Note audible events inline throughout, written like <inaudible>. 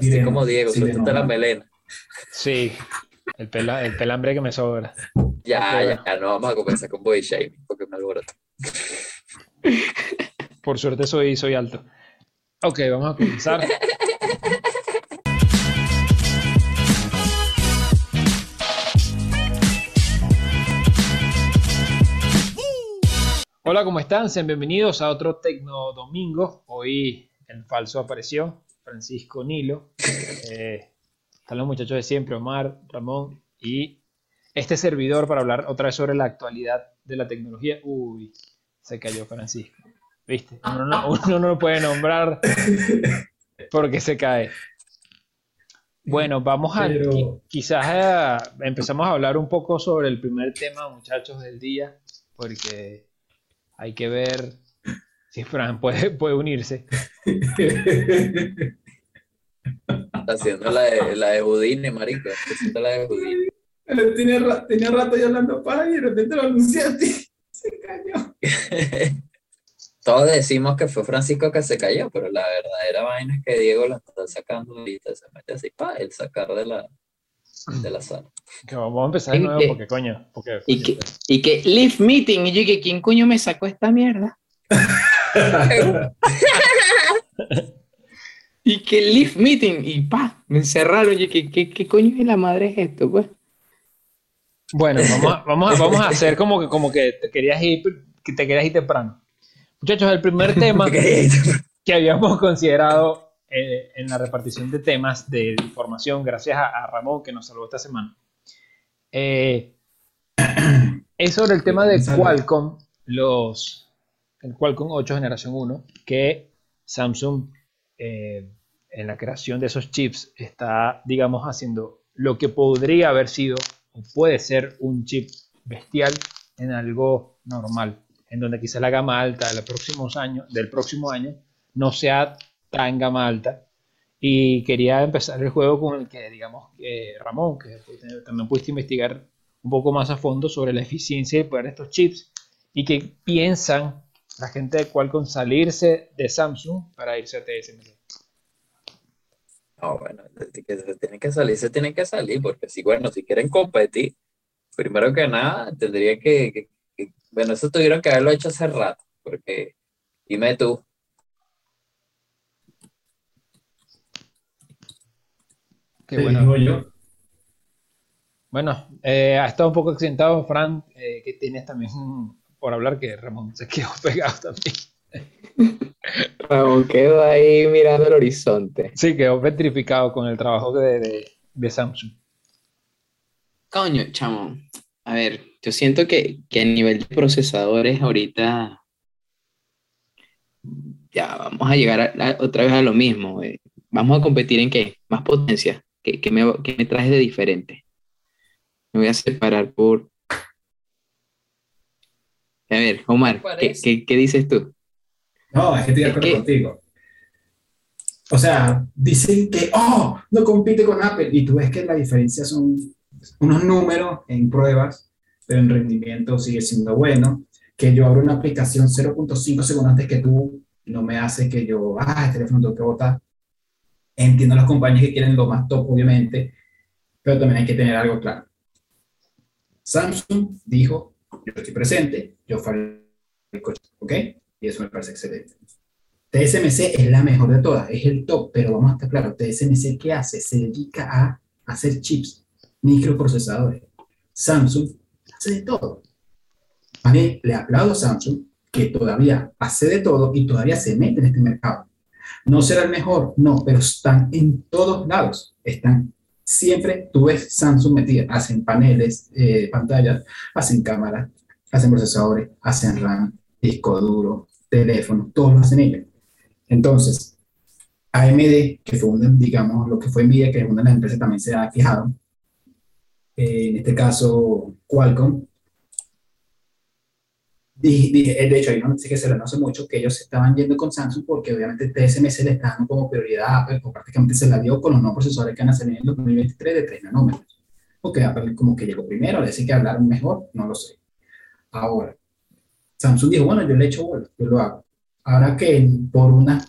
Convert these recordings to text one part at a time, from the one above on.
Así como Diego, sí, suéltate la melena. Sí, el, pela, el pelambre que me sobra. Ya, ya, ya, no vamos a comenzar con body shaming porque me alboroto. <laughs> Por suerte soy, soy alto. Ok, vamos a comenzar. Hola, ¿cómo están? Sean bienvenidos a otro Tecno Domingo. Hoy el falso apareció, Francisco Nilo. Eh, están los muchachos de siempre, Omar, Ramón y este servidor para hablar otra vez sobre la actualidad de la tecnología. Uy, se cayó Francisco. ¿Viste? Uno no, uno no lo puede nombrar porque se cae. Bueno, vamos a Pero- qui- quizás eh, empezamos a hablar un poco sobre el primer tema, muchachos, del día, porque hay que ver si Fran puede, puede unirse. <laughs> Está <laughs> haciendo la de, la de Houdini, marico. Está haciendo la de Houdini. tenía, tenía rato ya hablando para y de repente lo anunciaste. <laughs> Se cayó. <laughs> Todos decimos que fue Francisco que se cayó, pero la verdadera vaina es que Diego la está sacando ahorita, se mete así, pa, el sacar de la, de la sala. Que vamos a empezar de ¿Y nuevo porque, coño, porque Y que, y que Live Meeting, y yo que quién coño me sacó esta mierda. Y que Live Meeting, y pa, me encerraron, y que ¿qué, qué coño de la madre es esto, pues? Bueno, vamos a, vamos a, vamos a <laughs> hacer como que, como que te querías ir, que te querías ir temprano. Muchachos, el primer <laughs> tema que habíamos considerado eh, en la repartición de temas de información, gracias a, a Ramón que nos salvó esta semana, eh, <clears throat> es sobre el tema de. Qualcomm, los, el Qualcomm 8 generación 1, que Samsung eh, en la creación de esos chips está, digamos, haciendo lo que podría haber sido o puede ser un chip bestial en algo normal, en donde quizá la gama alta de los próximos años, del próximo año no sea tan gama alta. Y quería empezar el juego con el que, digamos, que Ramón, que también pudiste investigar un poco más a fondo sobre la eficiencia y poder de estos chips y que piensan la gente de Qualcomm salirse de Samsung para irse a TSMC. No, bueno, se tienen que salir, se tienen que salir, porque si, bueno, si quieren competir, primero que nada, tendrían que, que- que- bueno, eso tuvieron que haberlo hecho hace rato, porque, dime tú, Qué bueno. digo yo. Bueno, eh, ha estado un poco accidentado Fran, eh, que tienes también por hablar que Ramón se quedó pegado también. Ramón quedó ahí mirando el horizonte. Sí, quedó petrificado con el trabajo de, de- de Samsung. Coño, chamo. A ver, yo siento que, que a nivel de procesadores ahorita ya vamos a llegar a- a- otra vez a lo mismo. eh. Vamos a competir en qué? Más potencia. ¿Qué, qué me, qué me traes de diferente? Me voy a separar por... A ver, Omar, ¿qué, Parece. qué- qué dices tú? No, es que estoy de acuerdo contigo. O sea, dicen que, oh, no compite con Apple. Y tú ves que la diferencia son unos números en pruebas, pero en rendimiento sigue siendo bueno. Que yo abro una aplicación 0.5 segundos antes que tú, no me hace que yo, ah, el teléfono tengo que botar. Entiendo las compañías que quieren lo más top, obviamente, pero también hay que tener algo claro. Samsung dijo, yo estoy presente, yo fabrico, ¿ok? Y eso me parece excelente. TSMC es la mejor de todas, es el top, pero vamos a estar claros, TSMC ¿qué hace? Se dedica a hacer chips, microprocesadores. Samsung hace de todo. A mí le aplaudo a Samsung que todavía hace de todo y todavía se mete en este mercado. No será el mejor, no, pero están en todos lados. Están siempre, tú ves Samsung metida, hacen paneles, eh, pantallas, hacen cámaras, hacen procesadores, hacen RAM, disco duro, teléfono, todos lo hacen ellos. Entonces, AMD, que fue una, digamos, lo que fue Nvidia, que es una de las empresas que también se ha quejado, eh, en este caso Qualcomm, di- de hecho, hay una noticia que se lo hace mucho, que ellos estaban yendo con Samsung porque obviamente TSMC le está dando como prioridad a Apple, o prácticamente se la dio con los nuevos procesadores que van a salir en el 2023 de 3 nanómetros. Porque Apple como que llegó primero, le decir que hablaron mejor, no lo sé. Ahora, Samsung dijo, bueno, yo le echo bola, yo lo hago. Ahora que por una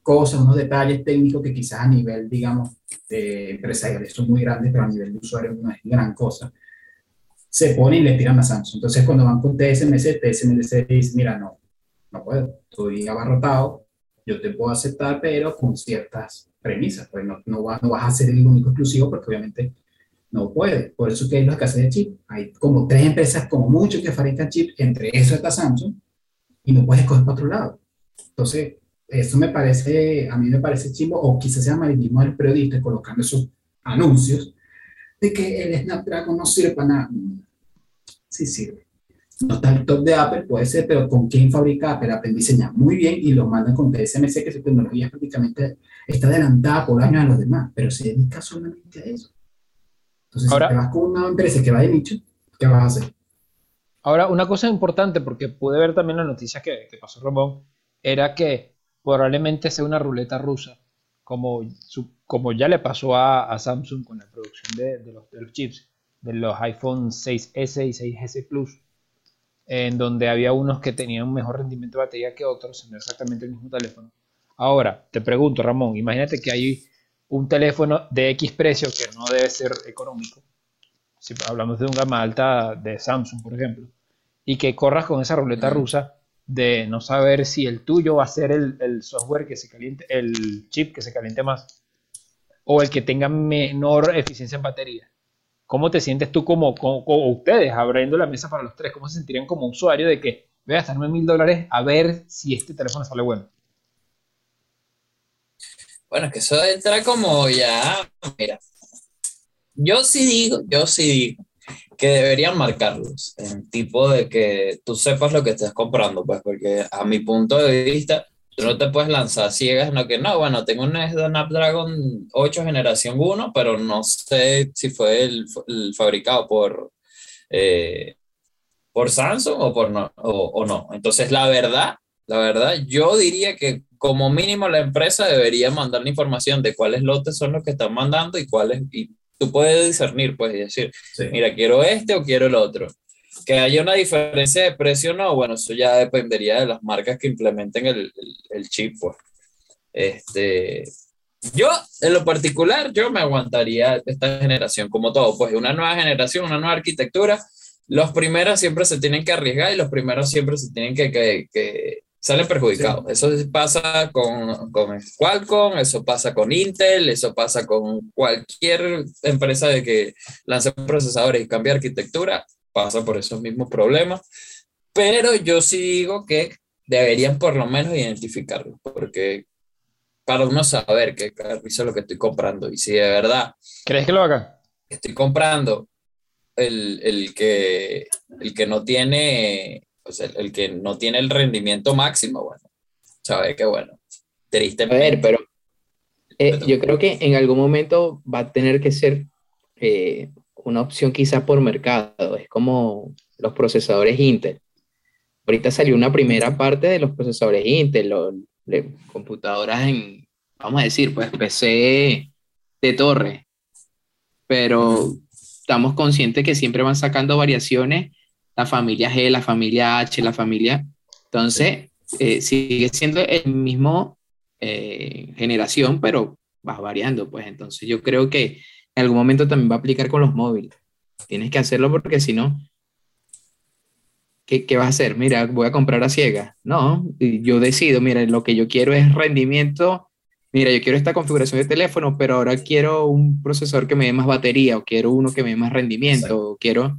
cosas, unos detalles técnicos que quizás a nivel, digamos, de empresarial son muy grandes, pero a nivel de usuario no es gran cosa, se ponen y le tiran a Samsung. Entonces, cuando van con TSMC, TSMC dice, mira, no, no puedo, estoy abarrotado, yo te puedo aceptar, pero con ciertas premisas, pues no, no, vas, no vas a ser el único exclusivo porque obviamente no puede. Por eso que hay la escasez de chip. Hay como tres empresas, como mucho, que fabrican chip, entre eso está Samsung, y no puedes coger para otro lado. Entonces, eso me parece, a mí me parece chimbo, o quizás sea amarillismo del periodista colocando esos anuncios de que el Snapdragon no sirve para nada. Sí sirve. No está el top de Apple, puede ser, pero ¿con quién fabrica Apple? Apple diseña muy bien y lo mandan con TSMC, que su tecnología prácticamente está adelantada por años a los demás, pero se dedica solamente a eso. Entonces, Ahora- si te vas con una empresa que va de nicho, ¿qué vas a hacer? Ahora, una cosa importante, porque pude ver también la noticia que, que pasó Ramón, era que probablemente sea una ruleta rusa, como, su- como ya le pasó a, a Samsung con la producción de, de los, de los chips, de los iPhone 6S y 6S Plus, en donde había unos que tenían un mejor rendimiento de batería que otros, no exactamente el mismo teléfono. Ahora, te pregunto, Ramón, imagínate que hay un teléfono de X precio que no debe ser económico, si hablamos de un gama alta de Samsung, por ejemplo, y que corras con esa ruleta rusa de no saber si el tuyo va a ser el, el software que se caliente, el chip que se caliente más, o el que tenga menor eficiencia en batería. ¿Cómo te sientes tú como, como- como ustedes abriendo la mesa para los tres? ¿Cómo se sentirían como usuario de que voy a gastarme mil dólares a ver si este teléfono sale bueno? Bueno, es que eso entra como ya, mira, yo sí digo, yo sí digo que deberían marcarlos, en tipo de que tú sepas lo que estás comprando, pues, porque a mi punto de vista, tú no te puedes lanzar ciegas, no que no, bueno, tengo un Snapdragon 8 generación 1, pero no sé si fue el, el fabricado por, eh, por Samsung o, por no, o no. Entonces, la verdad, la verdad, yo diría que como mínimo la empresa debería mandar la información de cuáles lotes son los que están mandando y cuáles, y tú puedes discernir, pues, y decir, Sí. mira, quiero este o quiero el otro. Que haya una diferencia de precio, no, bueno, eso ya dependería de las marcas que implementen el, el, el chip, pues. Este, yo, en lo particular, yo me aguantaría esta generación, como todo, pues una nueva generación, una nueva arquitectura. Los primeros siempre se tienen que arriesgar y los primeros siempre se tienen que, que, que salen perjudicados. Eso sí pasa con, con Qualcomm, eso pasa con Intel, eso pasa con cualquier empresa de que lance procesadores y cambie arquitectura, pasa por esos mismos problemas. Pero yo sí digo que deberían por lo menos identificarlo, porque para uno saber qué carrizo es lo que estoy comprando y si de verdad ¿Crees que lo hagan? estoy comprando el, el que, el que no tiene, sea, el que no tiene el rendimiento máximo, bueno, sabe que bueno, A tristemente. ver, pero eh, yo creo que en algún momento va a tener que ser eh, una opción quizás por mercado. Es como los procesadores Intel. Ahorita salió una primera parte de los procesadores Intel, los, de computadoras en, vamos a decir, pues PC de torre. Pero estamos conscientes que siempre van sacando variaciones, la familia G, la familia H, la familia... Entonces, eh, sigue siendo el mismo eh, generación, pero va variando, pues entonces yo creo que en algún momento también va a aplicar con los móviles. Tienes que hacerlo porque si no, ¿qué, qué vas a hacer? Mira, voy a comprar a ciegas. No, yo decido, mira, lo que yo quiero es rendimiento. Mira, yo quiero esta configuración de teléfono, pero ahora quiero un procesador que me dé más batería, o quiero uno que me dé más rendimiento, o quiero...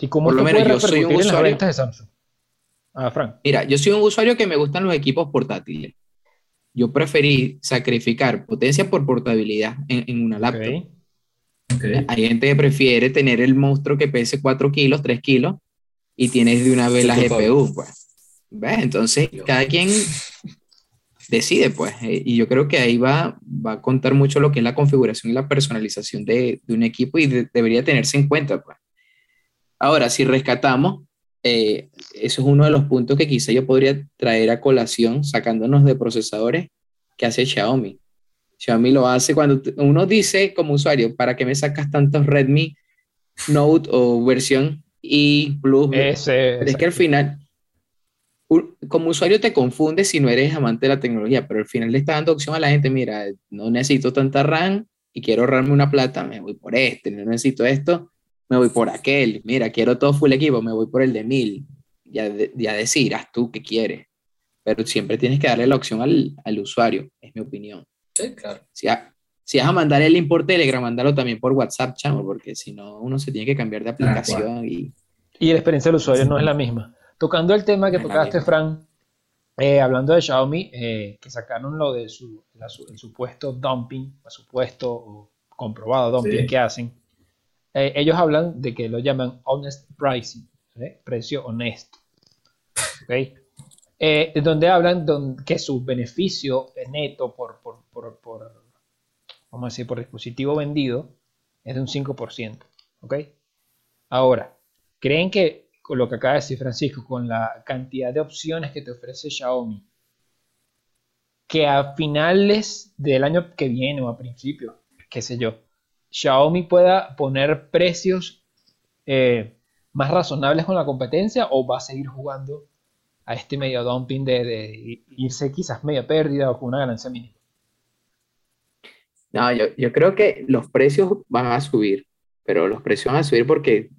¿Y cómo Por lo menos yo soy un usuario- ventas de Samsung? Ah, Frank. Mira, yo soy un usuario que me gustan los equipos portátiles. Yo preferí sacrificar potencia por portabilidad en, en una laptop. Hay gente que prefiere tener el monstruo que pese 4 kilos, 3 kilos y tienes de una vez la. GPU, pues. ¿Ves? Entonces, cada quien decide, pues. eh, Y yo creo que ahí va, va a contar mucho lo que es la configuración y la personalización de, de un equipo y de- debería tenerse en cuenta, pues. Ahora, si rescatamos, eh, eso es uno de los puntos que quizá yo podría traer a colación sacándonos de procesadores que hace Xiaomi. Xiaomi lo hace cuando uno dice como usuario, ¿para qué me sacas tantos Redmi Note o versión I Plus? Ese, es que al final, como usuario te confunde si no eres amante de la tecnología, pero al final le está dando opción a la gente, mira, no necesito tanta RAM y quiero ahorrarme una plata, me voy por este, no necesito esto, me voy por aquel, mira, quiero todo full equipo, me voy por el de 1000, ya, de- ya decidirás tú qué quieres, pero siempre tienes que darle la opción al, al usuario, es mi opinión. Sí, claro. Si, a- si vas a mandar el link por Telegram, mándalo también por WhatsApp, chamo, porque si no, uno se tiene que cambiar de cual. aplicación y... Y la experiencia del usuario no es la misma. Tocando el tema que No tocaste. Fran, eh, hablando de Xiaomi, eh, que sacaron lo de su, la su- el supuesto dumping, el supuesto o comprobado dumping Sí. que hacen, eh, ellos hablan de que lo llaman honest pricing, precio honesto. ¿ok? Eh, de donde hablan que su beneficio neto por, por, por, vamos a decir, por dispositivo vendido es de un 5%. ¿ok? Ahora, ¿creen que con lo que acaba de decir Francisco, con la cantidad de opciones que te ofrece Xiaomi, que a finales del año que viene o a principios, qué sé yo, Xiaomi pueda poner precios eh, más razonables con la competencia o va a seguir jugando a este medio dumping de, de irse quizás media pérdida o con una ganancia mínima? No, yo, yo creo que los precios van a subir, pero los precios van a subir porque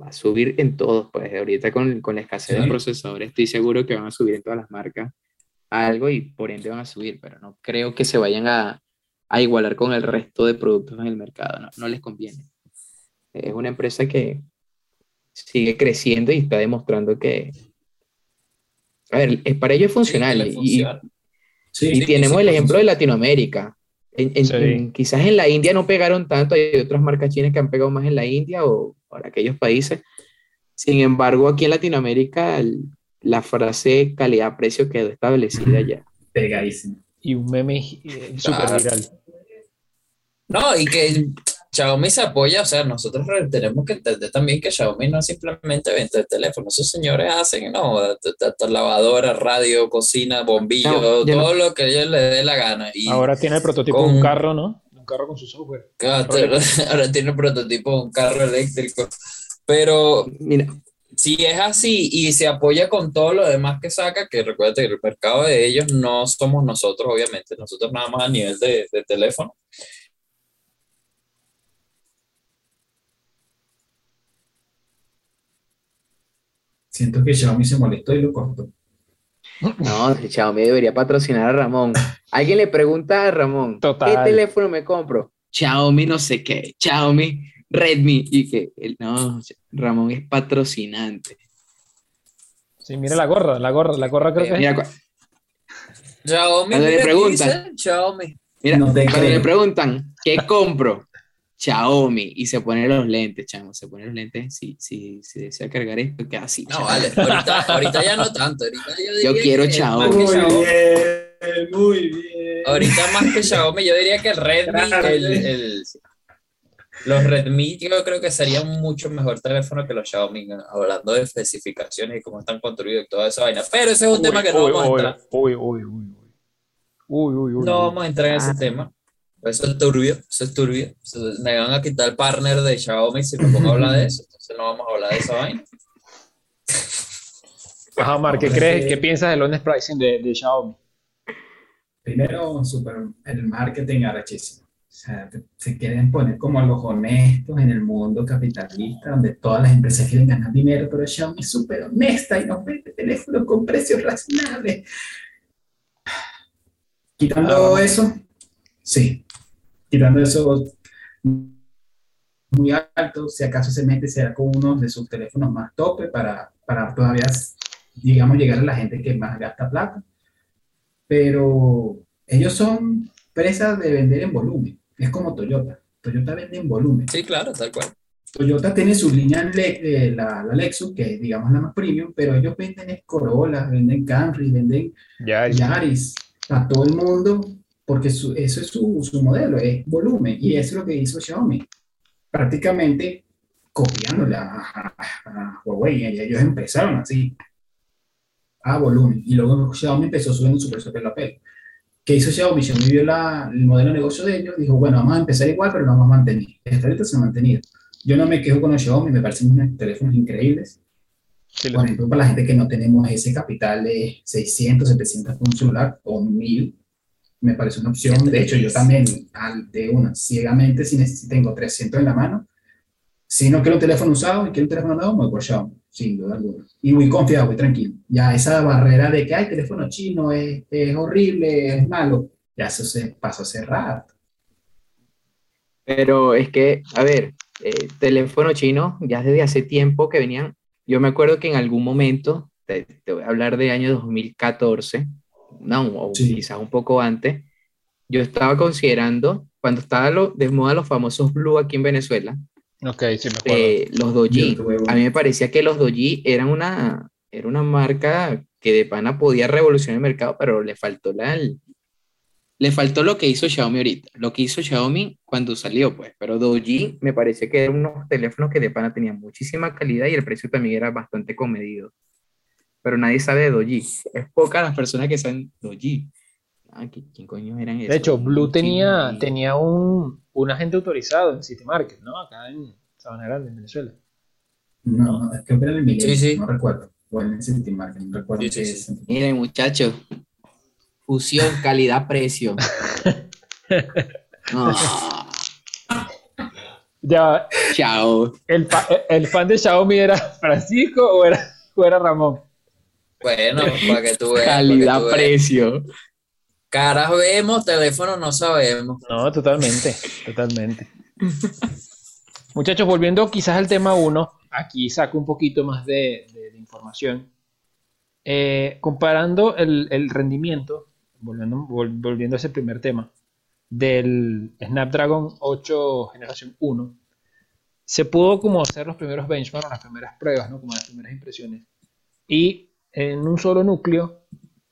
va a subir en todos, pues ahorita con, con la escasez de procesadores estoy seguro que van a subir en todas las marcas algo y por ende van a subir, pero no creo que se vayan a, a igualar con el resto de productos en el mercado, no, no les conviene. Es una empresa que sigue creciendo y está demostrando que, a ver, es- para ellos es funcional Sí, y- y, funciona. Sí, y sí, tenemos sí, el ejemplo de Latinoamérica. En- en- Sí. en- quizás en la India no pegaron tanto, hay otras marcas chinas que han pegado más en la India o para aquellos países. Sin embargo, aquí en Latinoamérica el- la frase calidad-precio quedó establecida ya. pegadísimo. Y un meme eh, súper Claro. viral. No, y que Xiaomi se apoya, o sea, nosotros tenemos que entender también que Xiaomi no es simplemente vender teléfonos, esos señores hacen, no, lavadora, radio, cocina, bombillo, No, todo lo que a ellos les dé la gana. Y Ahora tiene el prototipo de un carro, ¿no? Un carro con su software. claro, <laughs> ahora tiene el prototipo de un carro eléctrico. Pero Mira, si es así y se apoya con todo lo demás que saca, que recuerda que el mercado de ellos no somos nosotros, obviamente, nosotros nada más a nivel de, de teléfono. Siento que Xiaomi se molestó y lo cortó. no, Xiaomi debería patrocinar a Ramón. Alguien le pregunta a Ramón, Total. ¿qué teléfono me compro? Xiaomi no sé qué, Xiaomi Redmi. Y que, no, Ramón es patrocinante. Sí, mira la gorra, la gorra, la gorra creo que es Mira, cu- Xiaomi, Cuando le mira, ¿qué preguntan. dice? Xiaomi. Mira, No cuando creo. le preguntan, ¿qué compro? Xiaomi. Y se pone los lentes, chamo. Se pone los lentes. Si, si, si desea cargar esto, queda así. No, chamo. vale, ahorita, ahorita ya no tanto. Ahorita yo, Yo diría quiero que Xiaomi. que Muy Xiaomi- bien, muy bien. Ahorita más que Xiaomi, yo diría que el Redmi, Claro, el, el- los Redmi, yo creo que serían mucho mejor teléfono que los Xiaomi, hablando de especificaciones y cómo están construidos y toda esa vaina. Pero ese es un tema que no uy, vamos a entrar. uy, uy, uy, uy. Uy, uy, uy, No vamos a entrar en ese Ah. tema. Eso es turbio, eso es turbio. Me van a quitar el partner de Xiaomi si me pongo a hablar de eso. Entonces no vamos a hablar de esa vaina. Ajá, Mar, ¿qué crees? sí. ¿Qué piensas del honest pricing de, de Xiaomi? Primero, super, el marketing arrechísimo. O sea, se quieren poner como los honestos en el mundo capitalista, donde todas las empresas quieren ganar dinero, pero Xiaomi es súper honesta y nos vende teléfonos con precios razonables. Quitando Ah. eso, sí, quitando eso muy alto, si acaso se mete, será con uno de sus teléfonos más tope para, para todavía, digamos, llegar a la gente que más gasta plata pero ellos son presas de vender en volumen. Es como Toyota. Toyota vende en volumen. Sí, claro, tal cual. Toyota tiene su línea, Le- eh, la, la Lexus, que es, digamos, la más premium, pero ellos venden Corolla, venden Camry, venden Ya, Yaris a todo el mundo, porque su- eso es su, su modelo, es volumen. Y eso es lo que hizo Xiaomi. Prácticamente copiándole a, a- a Huawei. Y ellos empezaron así, a volumen. Y luego Xiaomi empezó subiendo su precio pelo a pelo. ¿Qué hizo Xiaomi? Xiaomi vio la- el modelo de negocio de ellos, dijo, bueno, vamos a empezar igual, pero lo vamos a mantener. Hasta ahorita se ha mantenido. Yo no me quejo con los Xiaomi, me parecen unos teléfonos increíbles. Sí, Por ejemplo, para la gente que no tenemos ese capital de 600, 700 por un celular o 1000, me parece una opción. De hecho, yo también, al de una, ciegamente, si tengo 300 en la mano, si no quiero un teléfono usado y quiero un teléfono nuevo, me voy por Xiaomi, sin duda alguna. Y voy confiado, voy tranquilo. Ya esa barrera de que hay teléfono chino es, es horrible, es malo, ya eso se pasó hace rato. Pero es que, a ver, eh, teléfono chino, ya desde hace tiempo que venían, yo me acuerdo que en algún momento, te, te voy a hablar de año 2014, no, o Sí. quizás un poco antes, yo estaba considerando, cuando estaba lo, de moda los famosos Blue aquí en Venezuela, Ok, sí me acuerdo. eh, los Doji, a mí me parecía que los Doji eran una, era una marca que de pana podía revolucionar el mercado, pero le faltó la, el- le faltó lo que hizo Xiaomi ahorita, lo que hizo Xiaomi cuando salió, pues, pero Doji me parece que eran unos teléfonos que de pana tenían muchísima calidad y el precio también era bastante comedido. Pero nadie sabe de Doji, es pocas las personas que saben Doji. Ah, ¿qui- ¿quién coño eran esos? De hecho, Blue tenía, y- tenía un, un agente autorizado en City Market, ¿no? Acá en Sabana Grande, en Venezuela. No, creo que era en el Milenio, Sí, sí. no recuerdo. O en el City Market, no recuerdo. Sí, sí, qué sí. es. Miren, muchachos, fusión, <laughs> calidad, precio. <laughs> No, Ya, chao. ¿el, fa- el fan de Xiaomi era Francisco o era, o era Ramón? Bueno, para que tú veas. para Caras vemos, teléfono no sabemos. No, totalmente, totalmente. Muchachos, volviendo quizás al tema 1, aquí saco un poquito más de, información. Eh, comparando el, rendimiento, volviendo, vol- volviendo a ese primer tema, del Snapdragon 8 generación 1, se pudo como hacer los primeros benchmarks, las primeras pruebas, ¿no? como las primeras impresiones. Y en un solo núcleo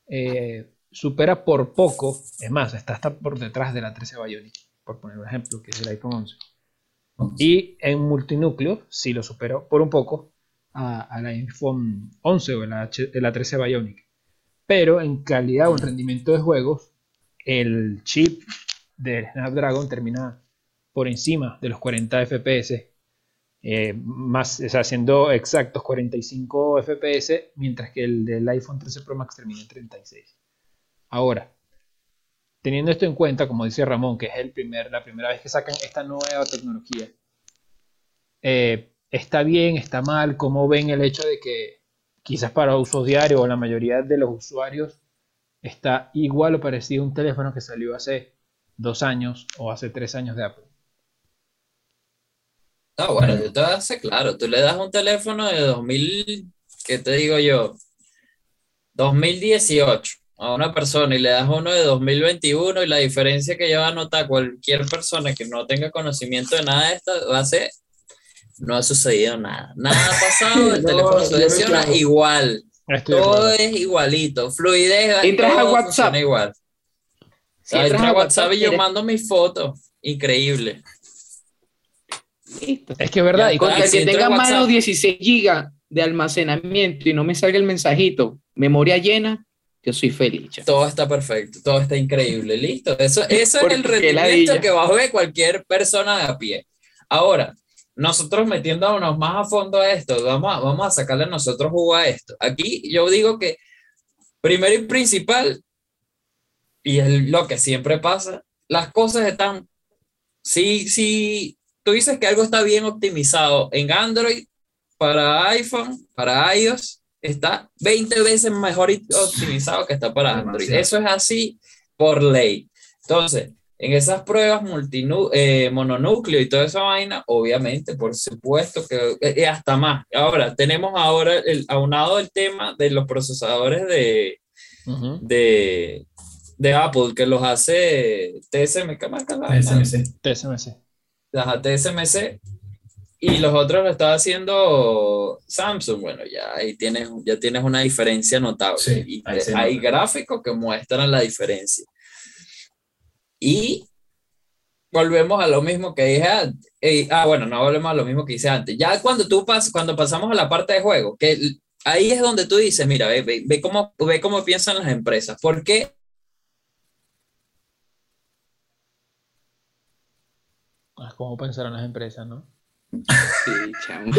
eh, supera por poco, es más, está hasta por detrás de la 13 Bionic, por poner un ejemplo, que es el iPhone 11. Y en multinúcleo sí lo superó por un poco a, a la iPhone 11 o a la, H- de la 13 Bionic. Pero en calidad o en rendimiento de juegos, el chip del Snapdragon termina por encima de los 40 FPS, eh, más, o sea, siendo exactos 45 FPS, mientras que el del iPhone 13 Pro Max termina en 36. Ahora, teniendo esto en cuenta, como dice Ramón, que es el primer, la primera vez que sacan esta nueva tecnología, eh, ¿está bien, está mal? ¿Cómo ven el hecho de que quizás para usos diarios o la mayoría de los usuarios está igual o parecido a un teléfono que salió hace dos años o hace tres años de Apple? No, bueno, yo te hacer claro. Tú le das un teléfono de 2000, ¿qué te digo yo? 2018 a una persona y le das uno de 2021 y la diferencia que va a notar cualquier persona que no tenga conocimiento de nada de esto va a ser, no ha sucedido nada. Nada ha pasado, <laughs> el No, teléfono reclamo. igual. Estoy Todo es igualito. Fluidez, Entras a WhatsApp. igual. Si entras entra a WhatsApp y yo eres- mando mis fotos. Increíble. Listo. Es que es verdad, Ya, y Con que el si que tenga más de WhatsApp. 16 gigas de almacenamiento y no me salga el mensajito, memoria llena, yo soy feliz. Todo está perfecto, todo está increíble, listo. Eso, eso es el rendimiento que a ver cualquier persona de a pie. Ahora, nosotros metiéndonos más a fondo a esto, vamos a, vamos a sacarle nosotros jugo a esto. Aquí yo digo que primero y principal, y es lo que siempre pasa, las cosas están, si, si tú dices que algo está bien optimizado en Android, para iPhone, para iOS, está 20 veces mejor y- optimizado que está para Android. Eso es así por ley. Entonces, en esas pruebas multinu eh, mononúcleo y toda esa vaina, obviamente, por supuesto que eh, eh, hasta más. Ahora, tenemos ahora el, aunado el tema de los procesadores de, de, de Apple, que los hace TSM, ¿qué marca la vaina? SMC. TSMC. Ajá, TSMC y los otros lo estaba haciendo Samsung. Bueno, ya ahí tienes, ya tienes una diferencia notable. Sí, y se hay gráficos que muestran la diferencia. Y volvemos a lo mismo que dije antes. Eh, ah, bueno, no volvemos a lo mismo que hice antes. Ya cuando tú pas, cuando pasamos a la parte de juego, que ahí es donde tú dices, mira, ve, ve, ve cómo, ve cómo piensan las empresas. ¿Por qué? Ah, ¿Cómo pensaron las empresas, no? Sí, chamo.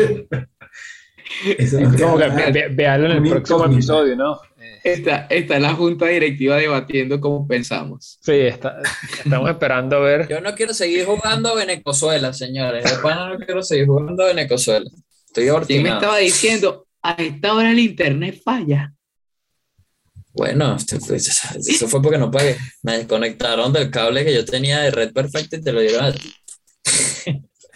Eso no Es como que queda ve- nada. ve- véalo en el próximo episodio, ¿no? Está, está la junta directiva debatiendo cómo pensamos. Sí, está- estamos esperando a ver. Yo no quiero seguir jugando a Venezuela, señores. De pana no quiero seguir jugando a Venezuela. Estoy ¿Quién me estaba diciendo? A esta hora el internet falla. Bueno, pues, eso fue porque no pagué. Me desconectaron del cable que yo tenía de red perfecta y te lo dieron a ti.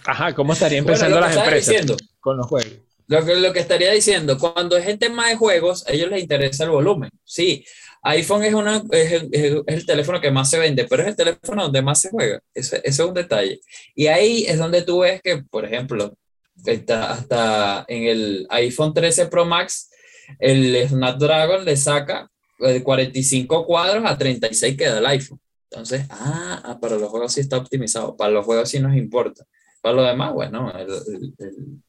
Ajá, ¿cómo estarían Bueno, pensando lo que las empresas diciendo, con los juegos? Lo que, lo que estaría diciendo, cuando es gente más de juegos, a ellos les interesa el volumen. Sí, iPhone es, una, es, el, es el- el teléfono que más se vende, pero es el teléfono donde más se juega. Ese, ese es un detalle. Y ahí es donde tú ves que, por ejemplo, está hasta en el iPhone 13 Pro Max, el Snapdragon le saca de 45 cuadros a 36 queda el iPhone. Entonces, ah, ah, para los juegos sí está optimizado, para los juegos sí nos importa. Para lo demás, bueno, el, el- el-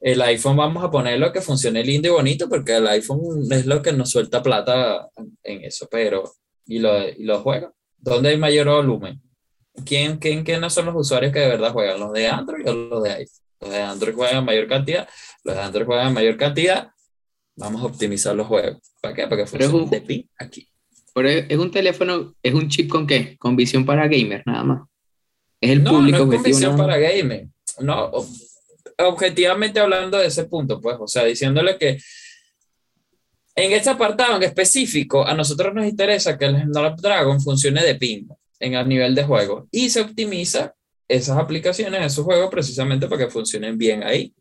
el iPhone vamos a ponerlo que funcione lindo y bonito porque el iPhone es lo que nos suelta plata en eso, pero ¿y, lo, y los juegos? ¿Dónde hay mayor volumen? ¿Quién, quién, ¿Quiénes son los usuarios que de verdad juegan? ¿Los de Android o los de iPhone? Los de Android juegan mayor cantidad, los de Android juegan mayor cantidad, vamos a optimizar los juegos. ¿Para qué? Para que Pero es funcione un- de pin aquí. Pero es, un teléfono, es un chip con qué? Con visión para gamers, nada más. Es el No, público no es objetivo. convicción nada para gaming. No, objetivamente hablando de ese punto, pues, o sea, diciéndole que en este apartado en específico, a nosotros nos interesa que el Snapdragon funcione de ping en el nivel de juego y se optimiza esas aplicaciones, esos juegos, precisamente para que funcionen bien ahí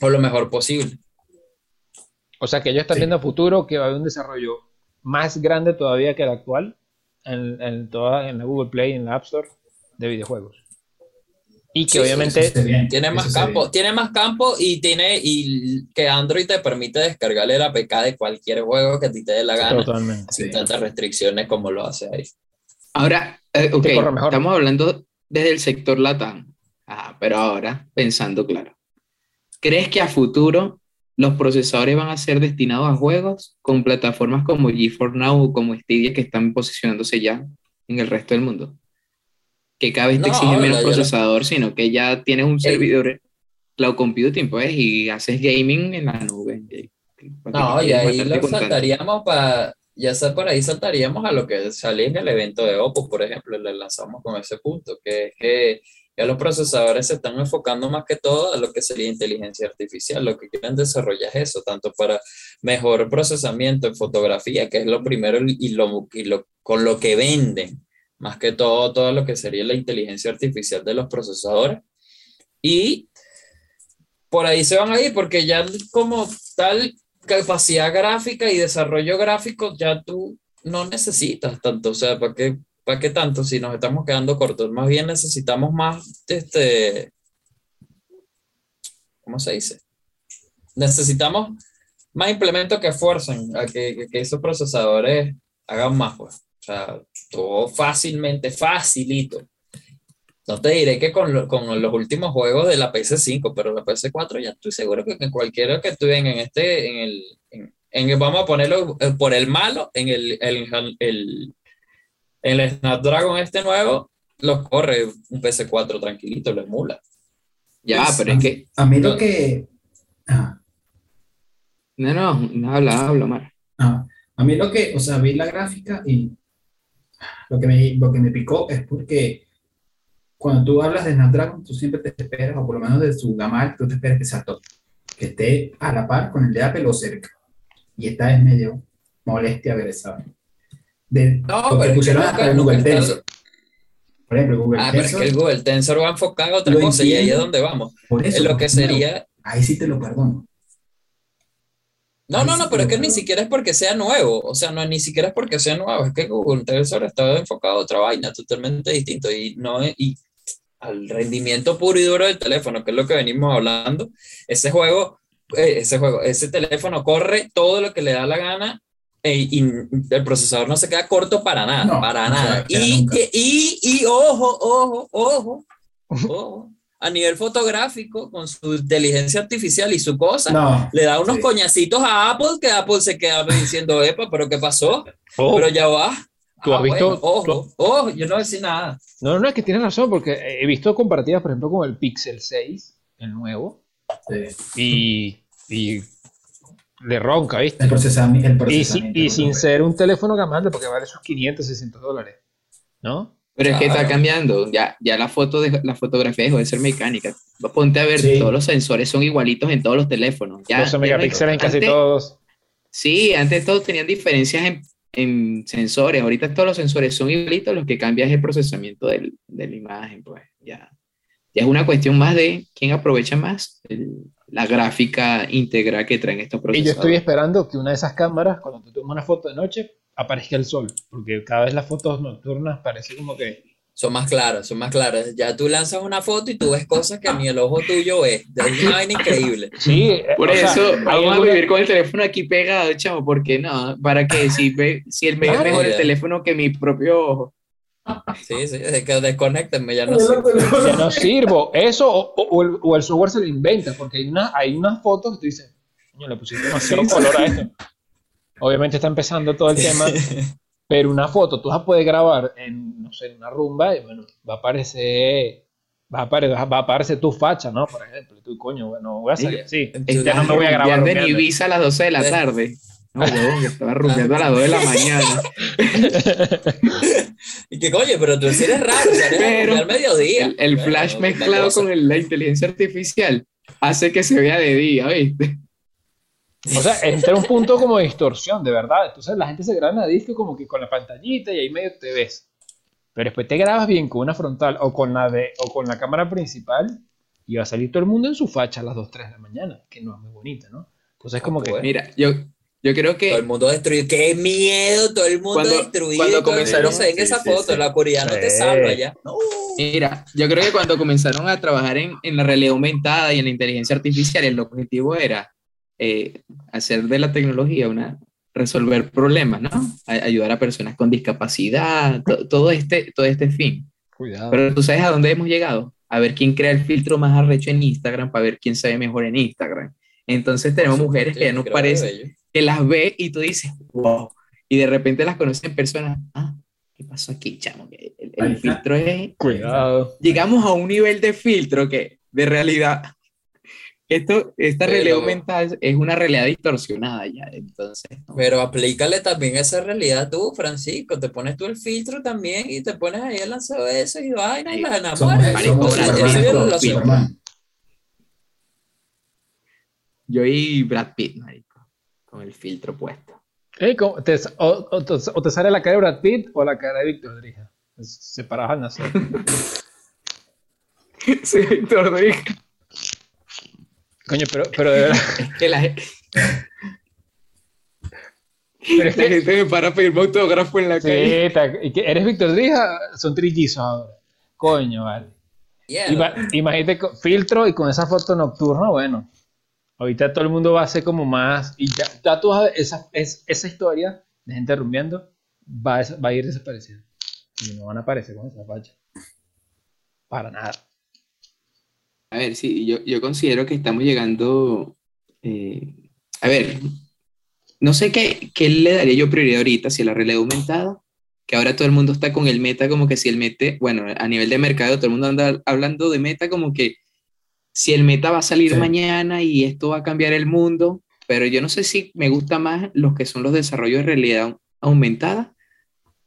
o lo mejor posible. O sea que ellos están Sí. viendo a futuro que va a haber un desarrollo más grande todavía que el actual en, en toda, en la Google Play, en la App Store de videojuegos. Y que Sí, obviamente bien, Tiene más campo, bien. tiene más campo y tiene y que Android te permite descargarle la APK de cualquier juego que a ti te dé la gana. totalmente. sin Sí. tantas restricciones como lo hace ahí. Ahora, eh, ok, estamos hablando desde el sector LATAM. Ah, pero ahora, pensando claro. ¿Crees que a futuro los procesadores van a ser destinados a juegos con plataformas como GeForce Now o como Stadia que están posicionándose ya en el resto del mundo? Que cada vez te No, exige menos procesador, sino que ya tienes un servidor cloud computing, pues, y haces gaming en la nube. No, y ahí lo saltaríamos para, ya sea por ahí saltaríamos a lo que salió en el evento de Oppo, por ejemplo, le lanzamos con ese punto, que es que ya los procesadores se están enfocando más que todo a lo que sería inteligencia artificial, lo que quieren desarrollar es eso, tanto para mejor procesamiento en fotografía, que es lo primero y lo, y lo con lo que venden, más que todo, todo lo que sería la inteligencia artificial de los procesadores. Y por ahí se van a ir, porque ya como tal capacidad gráfica y desarrollo gráfico ya tú no necesitas tanto, o sea, ¿para qué, para qué tanto si nos estamos quedando cortos? Más bien necesitamos más, este, ¿cómo se dice? Necesitamos más implementos que esfuercen a que- que esos procesadores hagan más, pues. O sea, todo fácilmente, facilito. No te diré que con, lo- con los últimos juegos de la PS5, pero la PS4 ya estoy seguro que, que cualquiera que estuvieran en este, en el, en, en el- vamos a ponerlo eh, por el malo, en el, el, el, el Snapdragon este nuevo, los corre un PS4 tranquilito, lo emula. Ya, Pues, pero es que. A mí lo no. que... ah, No, no, no habla, habla, Mar. ah, a mí lo que, o sea, vi la gráfica y lo que me, lo que me picó es porque cuando tú hablas de Snapdragon, tú siempre te esperas, o por lo menos de su gama tú te esperas que sea top, que esté a la par con el de Apple o cerca. Y esta es medio molestia ver esa. De, No, pero es pusieron nunca- hasta el Google Tensor. Por ejemplo, Google Ah, pero es Tensor, que el Google Tensor va enfocado a otra cosa y ahí es entiendo. donde vamos. por eso, En lo que es sería, Ahí sí te lo perdono. No, no, no, pero es que ni siquiera es porque sea nuevo, o sea, no ni siquiera es porque sea nuevo, es que Google Tensor está enfocado a otra vaina totalmente distinto y no y al rendimiento puro y duro del teléfono, que es lo que venimos hablando, ese juego, eh, ese juego, ese teléfono corre todo lo que le da la gana eh, y el procesador no se queda corto para nada, No, para nada. Y, y, y, y ojo, ojo, ojo, <laughs> ojo, a nivel fotográfico, con su inteligencia artificial y su cosa, No, le da unos Sí. coñacitos a Apple que Apple se queda diciendo, epa, pero ¿qué pasó? Oh, Pero ya va. ¿Tú has Ah, visto- bueno, ojo, ojo, yo no voy a decir nada. no, no, es que tienes razón, porque he visto comparativas, por ejemplo, con el Pixel 6, el nuevo, sí. y y le ronca, ¿viste? El, procesami- el Y, si- procesamiento. y sin ser un teléfono grande porque vale sus 500, 600 dólares, ¿no? Pero es que está cambiando. Ya, ya la foto de la fotografía dejó de ser mecánica. Ponte a ver, Sí. todos los sensores son igualitos en todos los teléfonos. Ya, 12 ya no hay- megapíxeles en casi antes- todos. Sí, antes todos tenían diferencias en, en sensores. Ahorita todos los sensores son igualitos, lo que cambia es el procesamiento del- de la imagen, pues ya. Ya es una cuestión más de quién aprovecha más el- la gráfica íntegra que traen estos Y yo procesadores. estoy esperando que una de esas cámaras, cuando tú tomas una foto de noche, aparezca el sol, porque cada vez las fotos nocturnas parece como que... Son más claras, son más claras. Ya tú lanzas una foto y tú ves cosas que ni el ojo tuyo ve. Es una vaina increíble. Sí, eh, Por sea, eso hay vamos a vivir con el teléfono aquí pegado, chamo, porque no, para que si, ve, si el, Claro. mejor el teléfono que mi propio ojo. Sí, sí, es que desconéctenme, ya no sé. que no sirvo. Eso o, o- o el, o el software se lo inventa, porque hay, una, hay unas fotos que tú dices, coño, le pusiste demasiado color a esto. Obviamente está empezando todo el tema, <laughs> pero una foto tú vas a poder grabar en, no sé, en una rumba y bueno, va a aparecer, va a aparecer, va a aparecer tu facha, ¿no? Por ejemplo, y tú, coño, bueno, voy a salir así. Ya no me voy a grabar. Rumbeando. Ibiza a las 12 de la tarde. No, huevón, que estaba rumbeando a las 2 de la mañana. <laughs> Y que coño, pero tú sí eres raro, Pero al mediodía. El, el flash otra mezclado con el- la inteligencia artificial hace que se vea de día, ¿viste? O sea, entra un punto como de distorsión, de verdad. Entonces la gente se graba en la disco como que con la pantallita y ahí medio te ves. Pero después te grabas bien con una frontal o con la de o con la cámara principal y va a salir todo el mundo en su facha a las 2, 3 de la mañana, que no es muy bonita, ¿no? Entonces es como que Bueno. Mira, yo, yo creo Todo el que mundo destruido. ¡Qué miedo! Todo el mundo Cuando- destruido. cuando comenzaron- se ve en Sí, esa sí, foto. sí. La oscuridad no te Sí. salva ya. No. Mira, yo creo que cuando comenzaron a trabajar en, en la realidad aumentada y en la inteligencia artificial, el objetivo era eh, hacer de la tecnología una resolver problemas, ¿no? A- ayudar a personas con discapacidad, to- todo este, todo este fin. cuidado. Pero tú sabes a dónde hemos llegado? A ver quién crea el filtro más arrecho en Instagram para ver quién se ve mejor en Instagram. Entonces tenemos mujeres que ya nos Creo parece que las ve y tú dices, wow, y de repente las conoces en persona, ah, ¿qué pasó aquí, chamo? Que El, el filtro es Cuidado. llegamos a un nivel de filtro que de realidad esto esta Pero- realidad aumentada es- es una realidad distorsionada ya entonces ¿no? Pero aplícale también esa realidad tú, Francisco. Te pones tú el filtro también y te pones ahí el lanzabesos y vaina y las enamoras. yo y Brad Pitt marico, con el filtro puesto Ey, ¿cómo te- o, o te, o te sale la cara de Brad Pitt o la cara de Víctor Drija. Separadas al <laughs> nacer. sí Víctor Drija. Coño, pero, pero de verdad. es <laughs> que la, gente- Pero es la que, gente me para a pedirme autógrafo en la sí, calle eres Víctor Drija, son trillizos ahora. Coño, vale. Yeah. Ima- imagínate filtro y con esa foto nocturna, bueno. Ahorita todo el mundo va a ser como más. Y ya, ya tú vas a ver, esa, es- esa historia de gente rumbeando va a, va a ir desapareciendo. Y no van a aparecer con esa facha. Para nada. A ver, sí, yo, yo considero que estamos llegando. eh, a ver, no sé qué, qué le daría yo prioridad ahorita, si la realidad aumentada, que ahora todo el mundo está con el meta, como que si el meta, bueno, a nivel de mercado, todo el mundo anda hablando de meta, como que si el meta va a salir Sí. mañana y esto va a cambiar el mundo, pero yo no sé si me gusta más los que son los desarrollos de realidad aumentada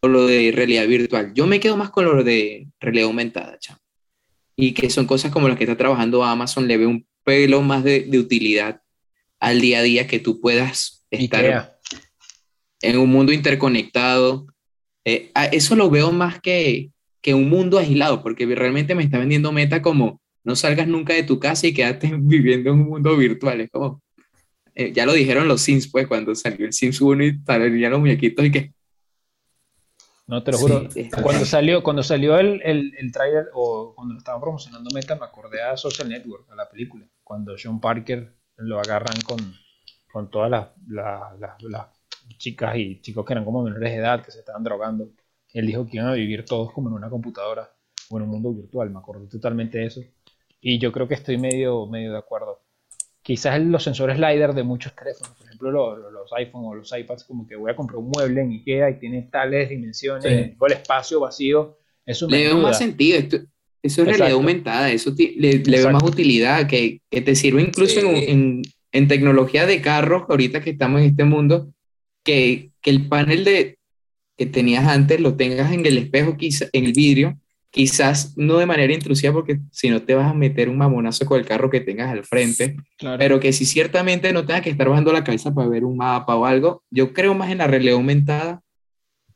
o lo de realidad virtual. Yo me quedo más con lo de realidad aumentada, chamo y que son cosas como las que está trabajando Amazon, le ve un pelo más de, de utilidad al día a día que tú puedas estar Ikea. en un mundo interconectado. Eh, eso lo veo más que, que un mundo aislado, porque realmente me está vendiendo meta como no salgas nunca de tu casa y quédate <laughs> viviendo en un mundo virtual. Es como, eh, ya lo dijeron los Sims, pues, cuando salió el Sims 1 y salían los muñequitos y que... No te lo juro. Cuando salió, cuando salió el, el, el tráiler o cuando lo estaban promocionando Meta, me acordé a Social Network, a la película. Cuando Sean Parker lo agarran con, con todas las, las, las- las chicas y chicos que eran como menores de edad, que se estaban drogando. Él dijo que iban a vivir todos como en una computadora o en un mundo virtual. Me acordé totalmente de eso. Y yo creo que estoy medio, medio de acuerdo. Quizás los sensores LiDAR de muchos teléfonos, por ejemplo los, los- los iPhone o los iPads, como que voy a comprar un mueble en Ikea y tiene tales dimensiones, Sí. todo el espacio vacío, eso me Le veo más sentido. esto- eso es realidad Exacto. aumentada. Eso ti- le, le veo más utilidad, que, que te sirve incluso en, Sí. en, en tecnología de carros, ahorita que estamos en este mundo, que, que el panel de, que tenías antes lo tengas en el espejo, quizá, en el vidrio, quizás no de manera intrusiva, porque si no te vas a meter un mamonazo con el carro que tengas al frente, Claro. pero que si ciertamente no tengas que estar bajando la cabeza para ver un mapa o algo, yo creo más en la realidad aumentada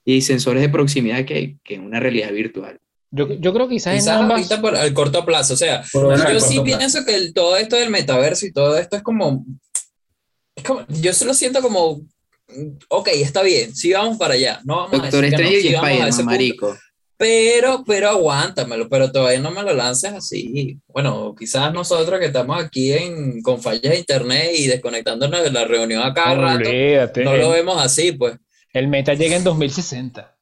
y sensores de proximidad que, que en una realidad virtual. Yo, yo creo que quizás, Quizás en ambas. ahorita por, al corto plazo, o sea, Por yo sí plazo. pienso que el- todo esto del metaverso y todo esto es como, es como, yo se lo siento como, ok, está bien, sí vamos para allá, no vamos Doctor a decir que no, Estrella sí y vamos a ese punto, marico. Pero, pero aguántamelo, pero todavía no me lo lances así. Bueno, quizás nosotros que estamos aquí en, con fallas de internet y desconectándonos de la reunión a cada rato, no lo vemos así, pues. el meta llega en 2060.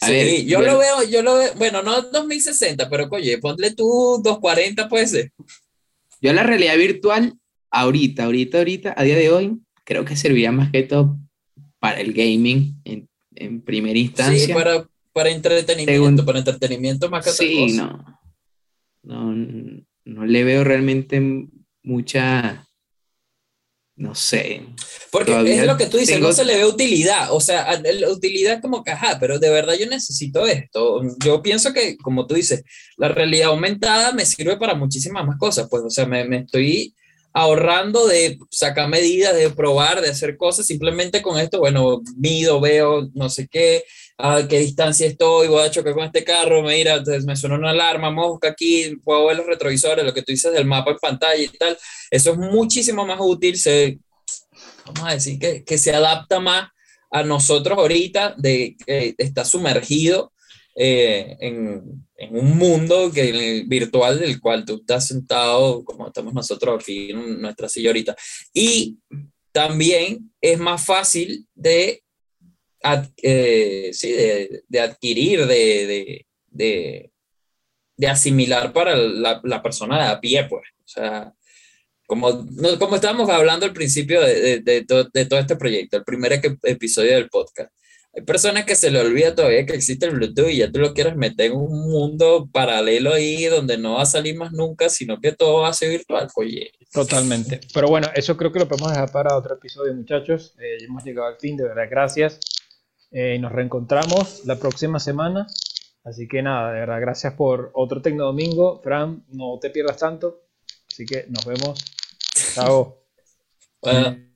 A Sí, ver, yo yo- lo veo, yo lo veo, bueno, no 2060, pero oye, ponle tú 240, puede ser. Yo la realidad virtual, ahorita, ahorita, ahorita, a día de hoy, creo que serviría más que todo para el gaming en, primera instancia. Sí, para, para entretenimiento, Según- para entretenimiento más que Sí, no. No, no le veo realmente mucha, no sé. Porque es lo que tú dices, tengo- no se le ve utilidad, o sea, la utilidad como que, ajá, pero de verdad yo necesito esto. Yo pienso que, como tú dices, la realidad aumentada me sirve para muchísimas más cosas, pues, o sea, me, me estoy ahorrando de sacar medidas, de probar, de hacer cosas, simplemente con esto, bueno, mido, veo, no sé qué, a qué distancia estoy, voy a chocar con este carro, mira, entonces me suena una alarma, mosca aquí, puedo ver los retrovisores, lo que tú dices del mapa en pantalla y tal, eso es muchísimo más útil, se, vamos a decir que, que se adapta más a nosotros ahorita de que está sumergido eh, en, en un mundo que, el virtual del cual tú estás sentado, como estamos nosotros aquí en nuestra silla ahorita. Y también es más fácil de, ad- eh, sí, de, de adquirir, de, de, de, asimilar para la, la persona de a pie, pues. O sea, como, no, como estábamos hablando al principio de, de, de to- de todo este proyecto, el primer episodio del podcast. Hay personas que se le olvida todavía que existe el Bluetooth y ya tú lo quieres meter en un mundo paralelo ahí donde no va a salir más nunca, sino que todo va a ser virtual. Oye, Totalmente. Pero bueno, eso creo que lo podemos dejar para otro episodio, muchachos. Eh, hemos llegado al fin, de verdad, gracias. Eh, nos reencontramos la próxima semana. Así que nada, de verdad, gracias por otro Tecnodomingo. Fran, no te pierdas tanto. Así que nos vemos. <laughs> Chao. bueno,